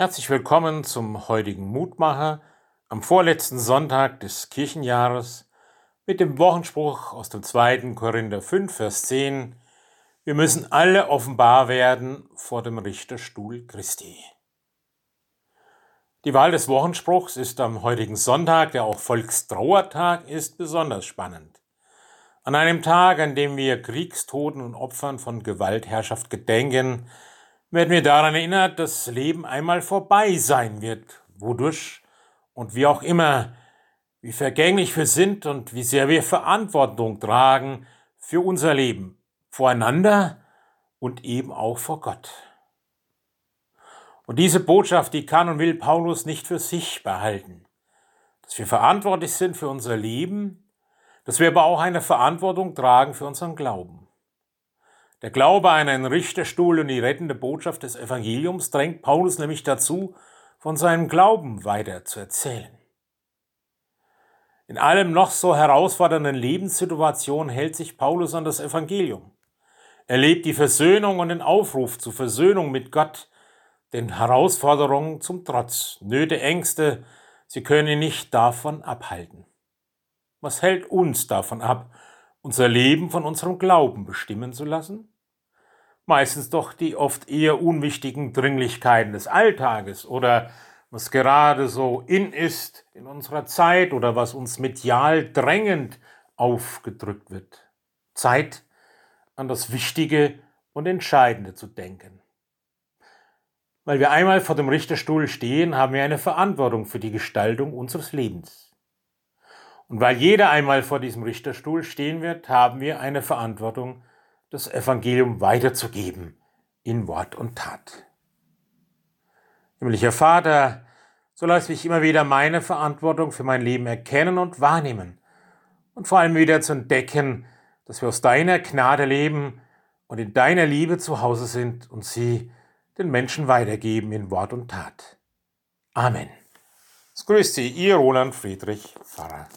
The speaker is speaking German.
Herzlich willkommen zum heutigen Mutmacher am vorletzten Sonntag des Kirchenjahres mit dem Wochenspruch aus dem 2. Korinther 5, Vers 10. Wir müssen alle offenbar werden vor dem Richterstuhl Christi. Die Wahl des Wochenspruchs ist am heutigen Sonntag, der auch Volkstrauertag ist, besonders spannend. An einem Tag, an dem wir Kriegstoten und Opfern von Gewaltherrschaft gedenken, werden wir daran erinnert, dass Leben einmal vorbei sein wird, wodurch und wie auch immer, wie vergänglich wir sind und wie sehr wir Verantwortung tragen für unser Leben, voreinander und eben auch vor Gott. Und diese Botschaft, die kann und will Paulus nicht für sich behalten, dass wir verantwortlich sind für unser Leben, dass wir aber auch eine Verantwortung tragen für unseren Glauben. Der Glaube an einen Richterstuhl und die rettende Botschaft des Evangeliums drängt Paulus nämlich dazu, von seinem Glauben weiter zu erzählen. In allem noch so herausfordernden Lebenssituation hält sich Paulus an das Evangelium. Er lebt die Versöhnung und den Aufruf zur Versöhnung mit Gott, den Herausforderungen zum Trotz, Nöte, Ängste, sie können ihn nicht davon abhalten. Was hält uns davon ab, unser Leben von unserem Glauben bestimmen zu lassen? Meistens doch die oft eher unwichtigen Dringlichkeiten des Alltages oder was gerade so in ist in unserer Zeit oder was uns medial drängend aufgedrückt wird. Zeit, an das Wichtige und Entscheidende zu denken. Weil wir einmal vor dem Richterstuhl stehen, haben wir eine Verantwortung für die Gestaltung unseres Lebens. Und weil jeder einmal vor diesem Richterstuhl stehen wird, haben wir eine Verantwortung, das Evangelium weiterzugeben in Wort und Tat. Himmlischer Vater, so lass mich immer wieder meine Verantwortung für mein Leben erkennen und wahrnehmen und vor allem wieder zu entdecken, dass wir aus deiner Gnade leben und in deiner Liebe zu Hause sind und sie den Menschen weitergeben in Wort und Tat. Amen. Es grüßt Sie, Ihr Roland Friedrich Pfarrer.